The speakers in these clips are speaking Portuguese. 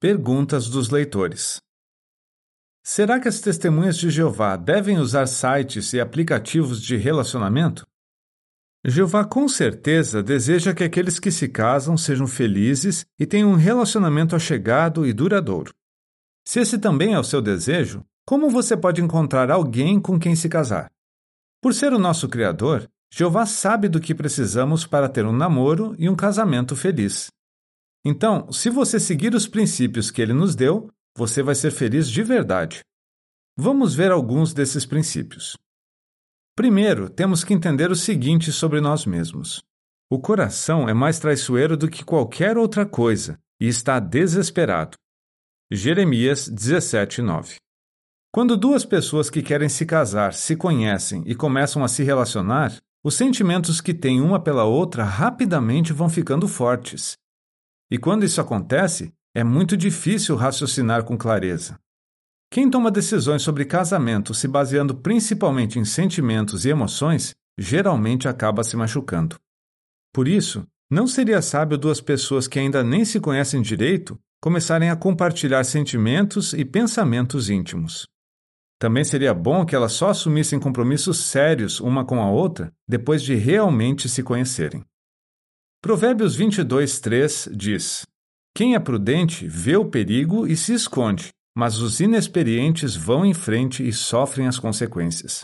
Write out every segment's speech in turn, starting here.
Perguntas dos leitores. Será que as testemunhas de Jeová devem usar sites e aplicativos de relacionamento? Jeová com certeza deseja que aqueles que se casam sejam felizes e tenham um relacionamento achegado e duradouro. Se esse também é o seu desejo, como você pode encontrar alguém com quem se casar? Por ser o nosso Criador, Jeová sabe do que precisamos para ter um namoro e um casamento feliz. Então, se você seguir os princípios que ele nos deu, você vai ser feliz de verdade. Vamos ver alguns desses princípios. Primeiro, temos que entender o seguinte sobre nós mesmos. O coração é mais traiçoeiro do que qualquer outra coisa e está desesperado. Jeremias 17, 9. Quando duas pessoas que querem se casar se conhecem e começam a se relacionar, os sentimentos que têm uma pela outra rapidamente vão ficando fortes e quando isso acontece, é muito difícil raciocinar com clareza. Quem toma decisões sobre casamento se baseando principalmente em sentimentos e emoções, geralmente acaba se machucando. Por isso, não seria sábio duas pessoas que ainda nem se conhecem direito começarem a compartilhar sentimentos e pensamentos íntimos. Também seria bom que elas só assumissem compromissos sérios uma com a outra depois de realmente se conhecerem. Provérbios 22, 3 diz: Quem é prudente vê o perigo e se esconde, mas os inexperientes vão em frente e sofrem as consequências.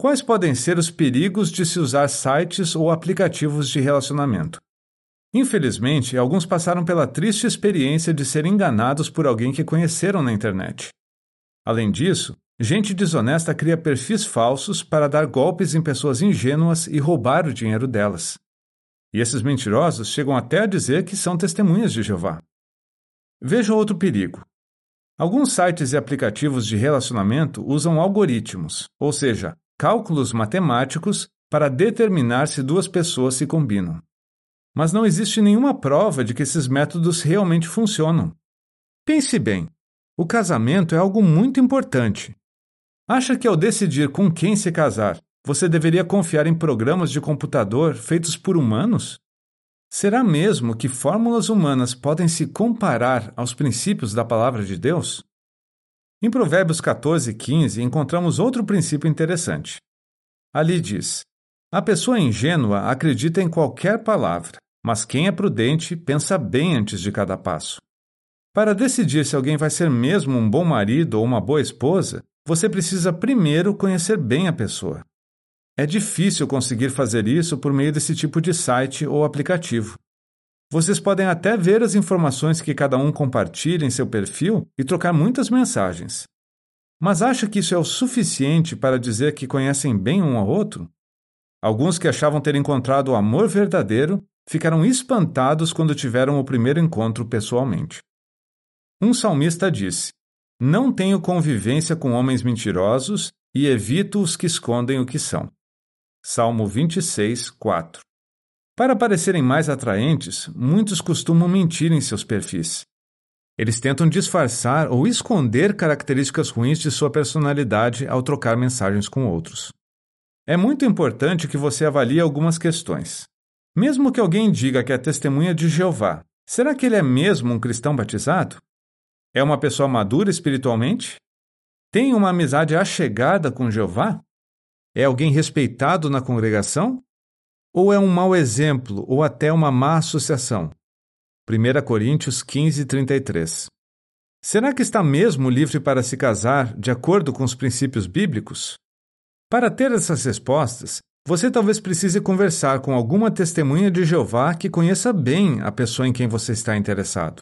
Quais podem ser os perigos de se usar sites ou aplicativos de relacionamento? Infelizmente, alguns passaram pela triste experiência de serem enganados por alguém que conheceram na internet. Além disso, gente desonesta cria perfis falsos para dar golpes em pessoas ingênuas e roubar o dinheiro delas. E esses mentirosos chegam até a dizer que são testemunhas de Jeová. Veja outro perigo. Alguns sites e aplicativos de relacionamento usam algoritmos, ou seja, cálculos matemáticos, para determinar se duas pessoas se combinam. Mas não existe nenhuma prova de que esses métodos realmente funcionam. Pense bem: o casamento é algo muito importante. Acha que ao decidir com quem se casar, você deveria confiar em programas de computador feitos por humanos? Será mesmo que fórmulas humanas podem se comparar aos princípios da palavra de Deus? Em Provérbios 14 e 15 encontramos outro princípio interessante. Ali diz: A pessoa ingênua acredita em qualquer palavra, mas quem é prudente pensa bem antes de cada passo. Para decidir se alguém vai ser mesmo um bom marido ou uma boa esposa, você precisa primeiro conhecer bem a pessoa. É difícil conseguir fazer isso por meio desse tipo de site ou aplicativo. Vocês podem até ver as informações que cada um compartilha em seu perfil e trocar muitas mensagens. Mas acha que isso é o suficiente para dizer que conhecem bem um ao outro? Alguns que achavam ter encontrado o amor verdadeiro ficaram espantados quando tiveram o primeiro encontro pessoalmente. Um salmista disse: Não tenho convivência com homens mentirosos e evito os que escondem o que são. Salmo 26, 4. Para parecerem mais atraentes, muitos costumam mentir em seus perfis. Eles tentam disfarçar ou esconder características ruins de sua personalidade ao trocar mensagens com outros. É muito importante que você avalie algumas questões. Mesmo que alguém diga que é testemunha de Jeová, será que ele é mesmo um cristão batizado? É uma pessoa madura espiritualmente? Tem uma amizade achegada com Jeová? É alguém respeitado na congregação? Ou é um mau exemplo ou até uma má associação? 1 Coríntios 15, 33. Será que está mesmo livre para se casar de acordo com os princípios bíblicos? Para ter essas respostas, você talvez precise conversar com alguma testemunha de Jeová que conheça bem a pessoa em quem você está interessado.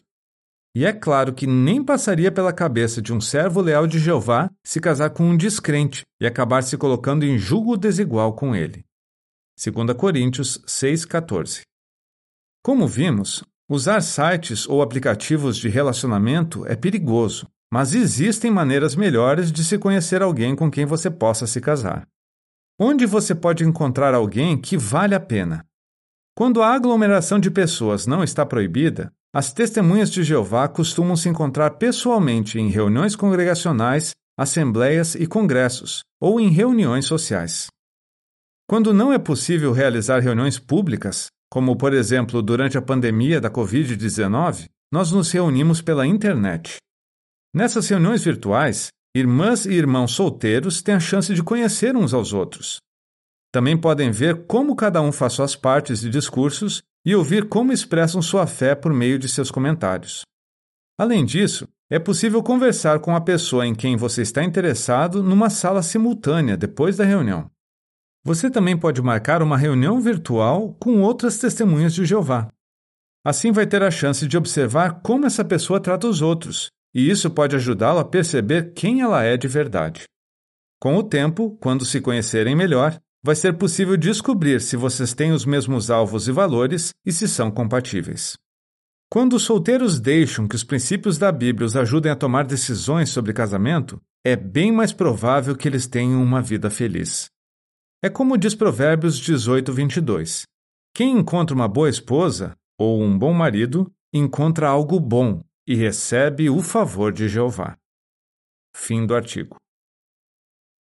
E é claro que nem passaria pela cabeça de um servo leal de Jeová se casar com um descrente e acabar se colocando em julgo desigual com ele. 2 Coríntios 6,14 Como vimos, usar sites ou aplicativos de relacionamento é perigoso, mas existem maneiras melhores de se conhecer alguém com quem você possa se casar. Onde você pode encontrar alguém que vale a pena? Quando a aglomeração de pessoas não está proibida, as testemunhas de Jeová costumam se encontrar pessoalmente em reuniões congregacionais, assembleias e congressos, ou em reuniões sociais. Quando não é possível realizar reuniões públicas, como por exemplo durante a pandemia da Covid-19, nós nos reunimos pela internet. Nessas reuniões virtuais, irmãs e irmãos solteiros têm a chance de conhecer uns aos outros. Também podem ver como cada um faz suas partes e discursos e ouvir como expressam sua fé por meio de seus comentários. Além disso, é possível conversar com a pessoa em quem você está interessado numa sala simultânea depois da reunião. Você também pode marcar uma reunião virtual com outras testemunhas de Jeová. Assim vai ter a chance de observar como essa pessoa trata os outros, e isso pode ajudá-lo a perceber quem ela é de verdade. Com o tempo, quando se conhecerem melhor, vai ser possível descobrir se vocês têm os mesmos alvos e valores e se são compatíveis. Quando os solteiros deixam que os princípios da Bíblia os ajudem a tomar decisões sobre casamento, é bem mais provável que eles tenham uma vida feliz. É como diz Provérbios 18, 22. Quem encontra uma boa esposa ou um bom marido, encontra algo bom e recebe o favor de Jeová. Fim do artigo.